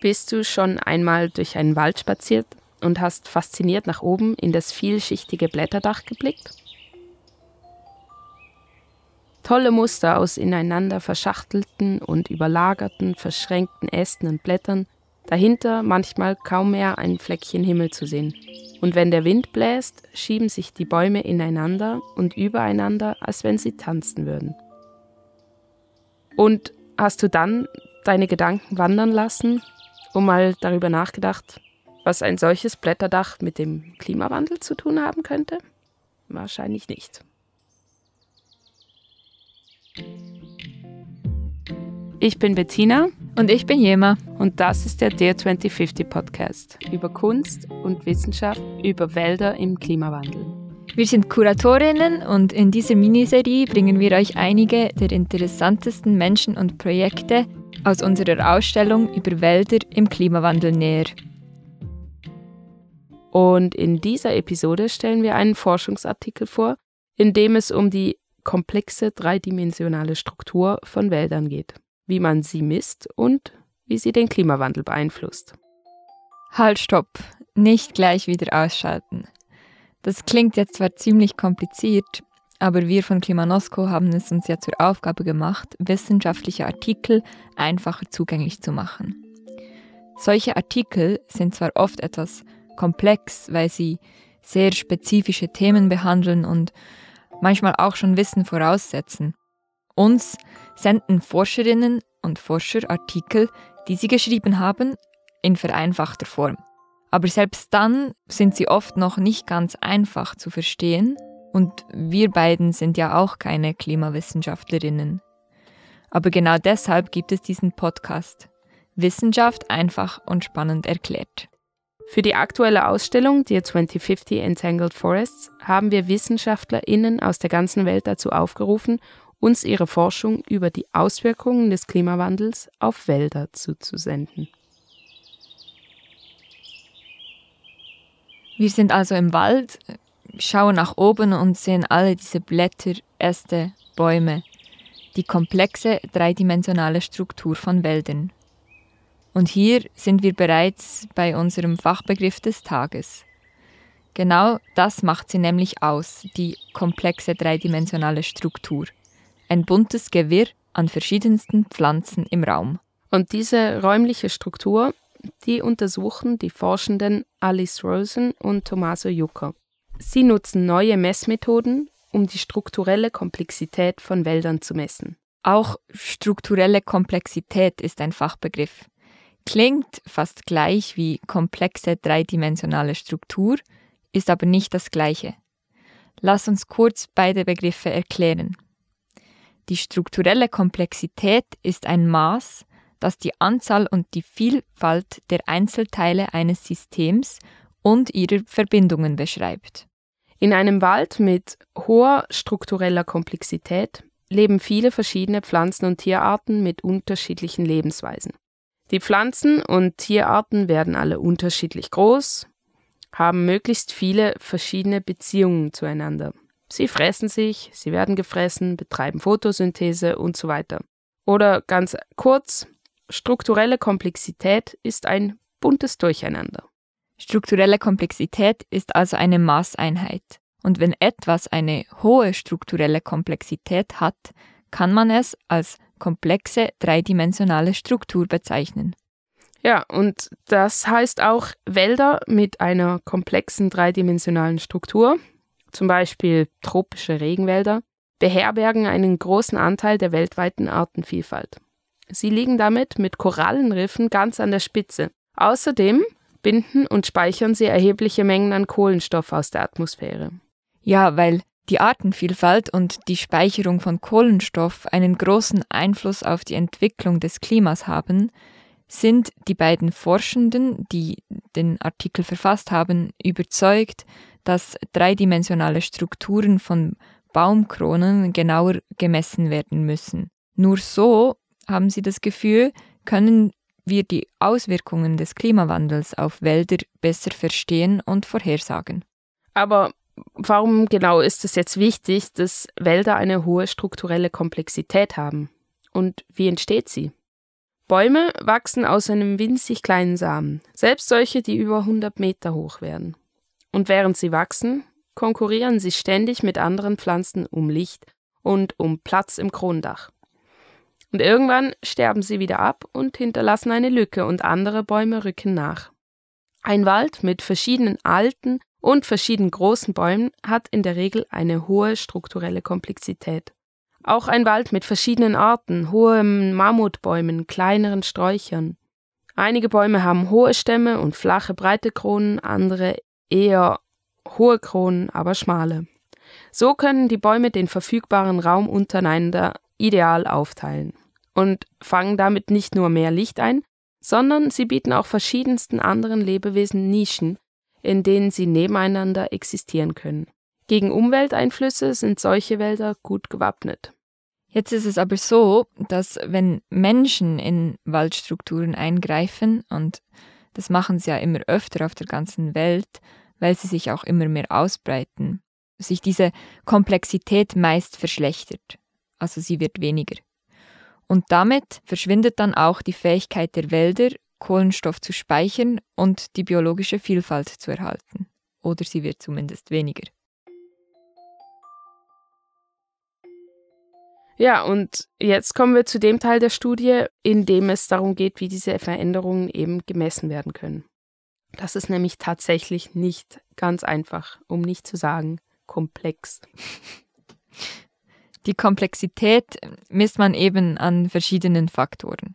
Bist du schon einmal durch einen Wald spaziert und hast fasziniert nach oben in das vielschichtige Blätterdach geblickt? Tolle Muster aus ineinander verschachtelten und überlagerten, verschränkten Ästen und Blättern, dahinter manchmal kaum mehr ein Fleckchen Himmel zu sehen. Und wenn der Wind bläst, schieben sich die Bäume ineinander und übereinander, als wenn sie tanzen würden. Und hast du dann deine Gedanken wandern lassen, um mal darüber nachgedacht, was ein solches Blätterdach mit dem Klimawandel zu tun haben könnte? Wahrscheinlich nicht. Ich bin Bettina. Und ich bin Jema. Und das ist der Dear 2050 Podcast über Kunst und Wissenschaft über Wälder im Klimawandel. Wir sind Kuratorinnen und in dieser Miniserie bringen wir euch einige der interessantesten Menschen und Projekte aus unserer Ausstellung über Wälder im Klimawandel näher. Und in dieser Episode stellen wir einen Forschungsartikel vor, in dem es um die komplexe dreidimensionale Struktur von Wäldern geht, wie man sie misst und wie sie den Klimawandel beeinflusst. Halt, stopp. Nicht gleich wieder ausschalten. Das klingt jetzt zwar ziemlich kompliziert, aber wir von Klimanosco haben es uns ja zur Aufgabe gemacht, wissenschaftliche Artikel einfacher zugänglich zu machen. Solche Artikel sind zwar oft etwas komplex, weil sie sehr spezifische Themen behandeln und manchmal auch schon Wissen voraussetzen. Uns senden Forscherinnen und Forscher Artikel, die sie geschrieben haben, in vereinfachter Form. Aber selbst dann sind sie oft noch nicht ganz einfach zu verstehen und wir beiden sind ja auch keine Klimawissenschaftlerinnen. Aber genau deshalb gibt es diesen Podcast. Wissenschaft einfach und spannend erklärt. Für die aktuelle Ausstellung Dear 2050 Entangled Forests haben wir WissenschaftlerInnen aus der ganzen Welt dazu aufgerufen, uns ihre Forschung über die Auswirkungen des Klimawandels auf Wälder zuzusenden. Wir sind also im Wald, schauen nach oben und sehen alle diese Blätter, Äste, Bäume, die komplexe dreidimensionale Struktur von Wäldern. Und hier sind wir bereits bei unserem Fachbegriff des Tages. Genau das macht sie nämlich aus, die komplexe dreidimensionale Struktur. Ein buntes Gewirr an verschiedensten Pflanzen im Raum. Und diese räumliche Struktur die untersuchen die Forschenden Alice Rosen und Tommaso Jucker. Sie nutzen neue Messmethoden, um die strukturelle Komplexität von Wäldern zu messen. Auch strukturelle Komplexität ist ein Fachbegriff. Klingt fast gleich wie komplexe dreidimensionale Struktur, ist aber nicht das gleiche. Lass uns kurz beide Begriffe erklären. Die strukturelle Komplexität ist ein Maß, das die Anzahl und die Vielfalt der Einzelteile eines Systems und ihrer Verbindungen beschreibt. In einem Wald mit hoher struktureller Komplexität leben viele verschiedene Pflanzen- und Tierarten mit unterschiedlichen Lebensweisen. Die Pflanzen und Tierarten werden alle unterschiedlich groß, haben möglichst viele verschiedene Beziehungen zueinander. Sie fressen sich, sie werden gefressen, betreiben Photosynthese und so weiter. Oder ganz kurz, Strukturelle Komplexität ist ein buntes Durcheinander. Strukturelle Komplexität ist also eine Maßeinheit. Und wenn etwas eine hohe strukturelle Komplexität hat, kann man es als komplexe dreidimensionale Struktur bezeichnen. Ja, und das heißt auch Wälder mit einer komplexen dreidimensionalen Struktur, zum Beispiel tropische Regenwälder, beherbergen einen großen Anteil der weltweiten Artenvielfalt. Sie liegen damit mit Korallenriffen ganz an der Spitze. Außerdem binden und speichern sie erhebliche Mengen an Kohlenstoff aus der Atmosphäre. Ja, weil die Artenvielfalt und die Speicherung von Kohlenstoff einen großen Einfluss auf die Entwicklung des Klimas haben, sind die beiden Forschenden, die den Artikel verfasst haben, überzeugt, dass dreidimensionale Strukturen von Baumkronen genauer gemessen werden müssen. Nur so haben Sie das Gefühl, können wir die Auswirkungen des Klimawandels auf Wälder besser verstehen und vorhersagen. Aber warum genau ist es jetzt wichtig, dass Wälder eine hohe strukturelle Komplexität haben? Und wie entsteht sie? Bäume wachsen aus einem winzig kleinen Samen, selbst solche, die über 100 Meter hoch werden. Und während sie wachsen, konkurrieren sie ständig mit anderen Pflanzen um Licht und um Platz im Kronendach. Und irgendwann sterben sie wieder ab und hinterlassen eine Lücke und andere Bäume rücken nach. Ein Wald mit verschiedenen alten und verschieden großen Bäumen hat in der Regel eine hohe strukturelle Komplexität. Auch ein Wald mit verschiedenen Arten, hohen Mammutbäumen, kleineren Sträuchern. Einige Bäume haben hohe Stämme und flache, breite Kronen, andere eher hohe Kronen, aber schmale. So können die Bäume den verfügbaren Raum untereinander ideal aufteilen und fangen damit nicht nur mehr Licht ein, sondern sie bieten auch verschiedensten anderen Lebewesen Nischen, in denen sie nebeneinander existieren können. Gegen Umwelteinflüsse sind solche Wälder gut gewappnet. Jetzt ist es aber so, dass wenn Menschen in Waldstrukturen eingreifen, und das machen sie ja immer öfter auf der ganzen Welt, weil sie sich auch immer mehr ausbreiten, sich diese Komplexität meist verschlechtert. Also sie wird weniger. Und damit verschwindet dann auch die Fähigkeit der Wälder, Kohlenstoff zu speichern und die biologische Vielfalt zu erhalten. Oder sie wird zumindest weniger. Ja, und jetzt kommen wir zu dem Teil der Studie, in dem es darum geht, wie diese Veränderungen eben gemessen werden können. Das ist nämlich tatsächlich nicht ganz einfach, um nicht zu sagen komplex. Die Komplexität misst man eben an verschiedenen Faktoren.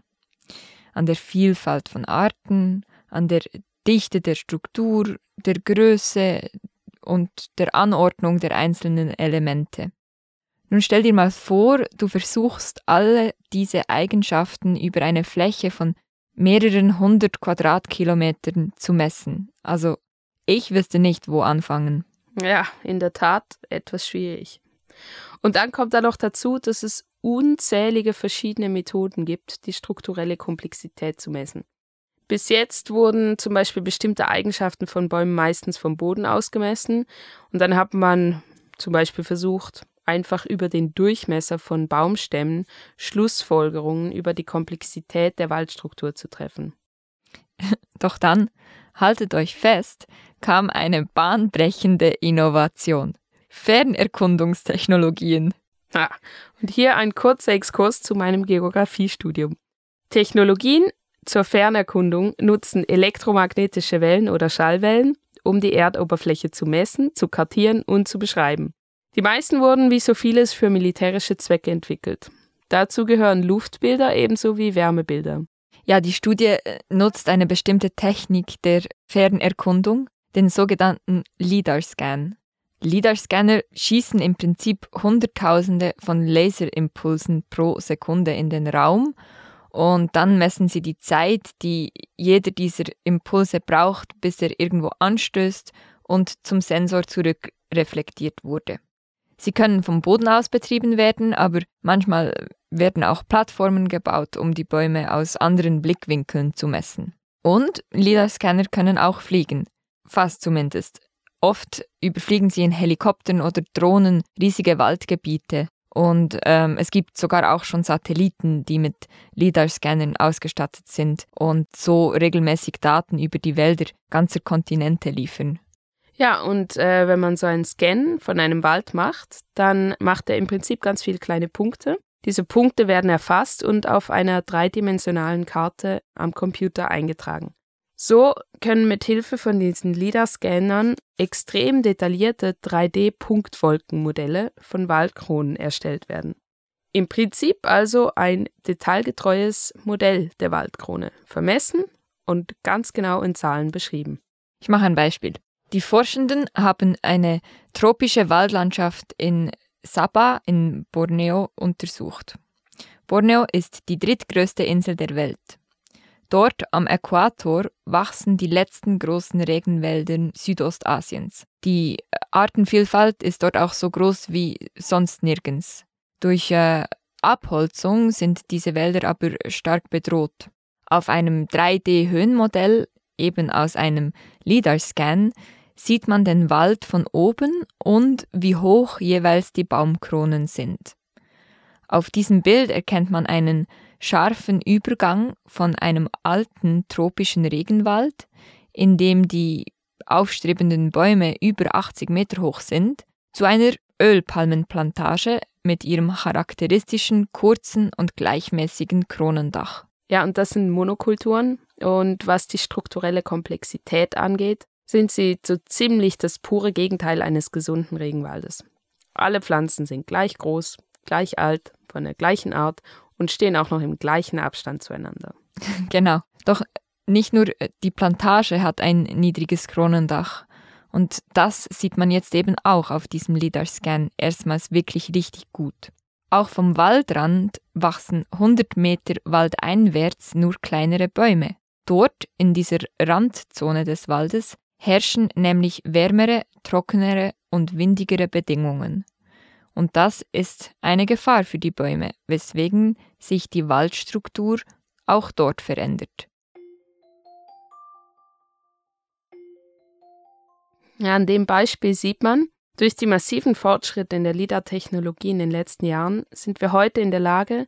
An der Vielfalt von Arten, an der Dichte der Struktur, der Größe und der Anordnung der einzelnen Elemente. Nun stell dir mal vor, du versuchst alle diese Eigenschaften über eine Fläche von mehreren hundert Quadratkilometern zu messen. Also ich wüsste nicht, wo anfangen. Ja, in der Tat etwas schwierig. Und dann kommt da noch dazu, dass es unzählige verschiedene Methoden gibt, die strukturelle Komplexität zu messen. Bis jetzt wurden zum Beispiel bestimmte Eigenschaften von Bäumen meistens vom Boden ausgemessen und dann hat man zum Beispiel versucht, einfach über den Durchmesser von Baumstämmen Schlussfolgerungen über die Komplexität der Waldstruktur zu treffen. Doch dann, haltet euch fest, kam eine bahnbrechende Innovation. Fernerkundungstechnologien. Ah, und hier ein kurzer Exkurs zu meinem Geografiestudium. Technologien zur Fernerkundung nutzen elektromagnetische Wellen oder Schallwellen, um die Erdoberfläche zu messen, zu kartieren und zu beschreiben. Die meisten wurden wie so vieles für militärische Zwecke entwickelt. Dazu gehören Luftbilder ebenso wie Wärmebilder. Ja, die Studie äh, nutzt eine bestimmte Technik der Fernerkundung, den sogenannten LIDAR-Scan. LIDAR-Scanner schießen im Prinzip Hunderttausende von Laserimpulsen pro Sekunde in den Raum und dann messen sie die Zeit, die jeder dieser Impulse braucht, bis er irgendwo anstößt und zum Sensor zurückreflektiert wurde. Sie können vom Boden aus betrieben werden, aber manchmal werden auch Plattformen gebaut, um die Bäume aus anderen Blickwinkeln zu messen. Und LIDAR-Scanner können auch fliegen. Fast zumindest. Oft überfliegen sie in Helikoptern oder Drohnen riesige Waldgebiete. Und ähm, es gibt sogar auch schon Satelliten, die mit LIDAR-Scannern ausgestattet sind und so regelmäßig Daten über die Wälder ganzer Kontinente liefern. Ja, und äh, wenn man so einen Scan von einem Wald macht, dann macht er im Prinzip ganz viele kleine Punkte. Diese Punkte werden erfasst und auf einer dreidimensionalen Karte am Computer eingetragen. So können mit Hilfe von diesen LIDAR-Scannern extrem detaillierte 3D-Punktwolkenmodelle von Waldkronen erstellt werden. Im Prinzip also ein detailgetreues Modell der Waldkrone, vermessen und ganz genau in Zahlen beschrieben. Ich mache ein Beispiel. Die Forschenden haben eine tropische Waldlandschaft in Sabah in Borneo untersucht. Borneo ist die drittgrößte Insel der Welt. Dort am Äquator wachsen die letzten großen Regenwälder Südostasiens. Die Artenvielfalt ist dort auch so groß wie sonst nirgends. Durch äh, Abholzung sind diese Wälder aber stark bedroht. Auf einem 3D-Höhenmodell, eben aus einem LIDAR-Scan, sieht man den Wald von oben und wie hoch jeweils die Baumkronen sind. Auf diesem Bild erkennt man einen scharfen Übergang von einem alten tropischen Regenwald, in dem die aufstrebenden Bäume über 80 Meter hoch sind, zu einer Ölpalmenplantage mit ihrem charakteristischen kurzen und gleichmäßigen Kronendach. Ja, und das sind Monokulturen. Und was die strukturelle Komplexität angeht, sind sie so ziemlich das pure Gegenteil eines gesunden Regenwaldes. Alle Pflanzen sind gleich groß, gleich alt, von der gleichen Art und stehen auch noch im gleichen Abstand zueinander. Genau. Doch nicht nur die Plantage hat ein niedriges Kronendach. Und das sieht man jetzt eben auch auf diesem LIDAR-Scan erstmals wirklich richtig gut. Auch vom Waldrand wachsen 100 Meter waldeinwärts nur kleinere Bäume. Dort, in dieser Randzone des Waldes, herrschen nämlich wärmere, trockenere und windigere Bedingungen. Und das ist eine Gefahr für die Bäume, weswegen sich die Waldstruktur auch dort verändert. Ja, an dem Beispiel sieht man, durch die massiven Fortschritte in der LIDAR-Technologie in den letzten Jahren sind wir heute in der Lage,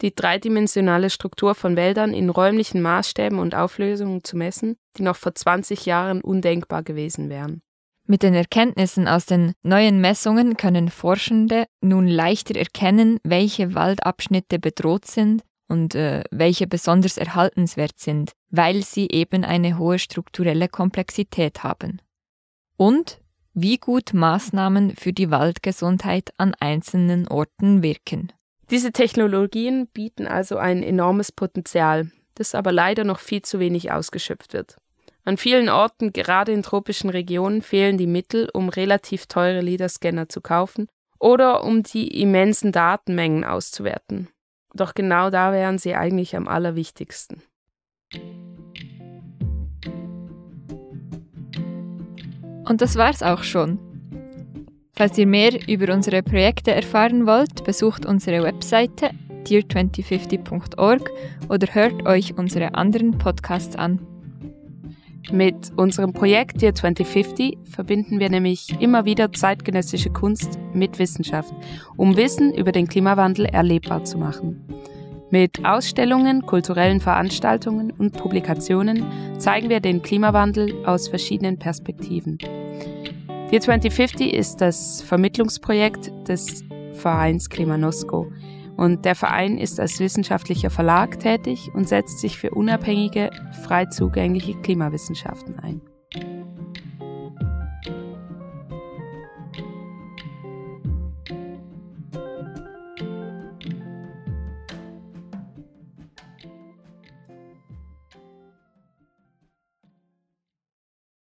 die dreidimensionale Struktur von Wäldern in räumlichen Maßstäben und Auflösungen zu messen, die noch vor 20 Jahren undenkbar gewesen wären. Mit den Erkenntnissen aus den neuen Messungen können Forschende nun leichter erkennen, welche Waldabschnitte bedroht sind und äh, welche besonders erhaltenswert sind, weil sie eben eine hohe strukturelle Komplexität haben und wie gut Maßnahmen für die Waldgesundheit an einzelnen Orten wirken. Diese Technologien bieten also ein enormes Potenzial, das aber leider noch viel zu wenig ausgeschöpft wird. An vielen Orten, gerade in tropischen Regionen, fehlen die Mittel, um relativ teure LIDAR-Scanner zu kaufen oder um die immensen Datenmengen auszuwerten. Doch genau da wären sie eigentlich am allerwichtigsten. Und das war's auch schon. Falls ihr mehr über unsere Projekte erfahren wollt, besucht unsere Webseite dear2050.org oder hört euch unsere anderen Podcasts an. Mit unserem Projekt Dear 2050 verbinden wir nämlich immer wieder zeitgenössische Kunst mit Wissenschaft, um Wissen über den Klimawandel erlebbar zu machen. Mit Ausstellungen, kulturellen Veranstaltungen und Publikationen zeigen wir den Klimawandel aus verschiedenen Perspektiven. Dear 2050 ist das Vermittlungsprojekt des Vereins Klimanosco und der Verein ist als wissenschaftlicher Verlag tätig und setzt sich für unabhängige, frei zugängliche Klimawissenschaften ein.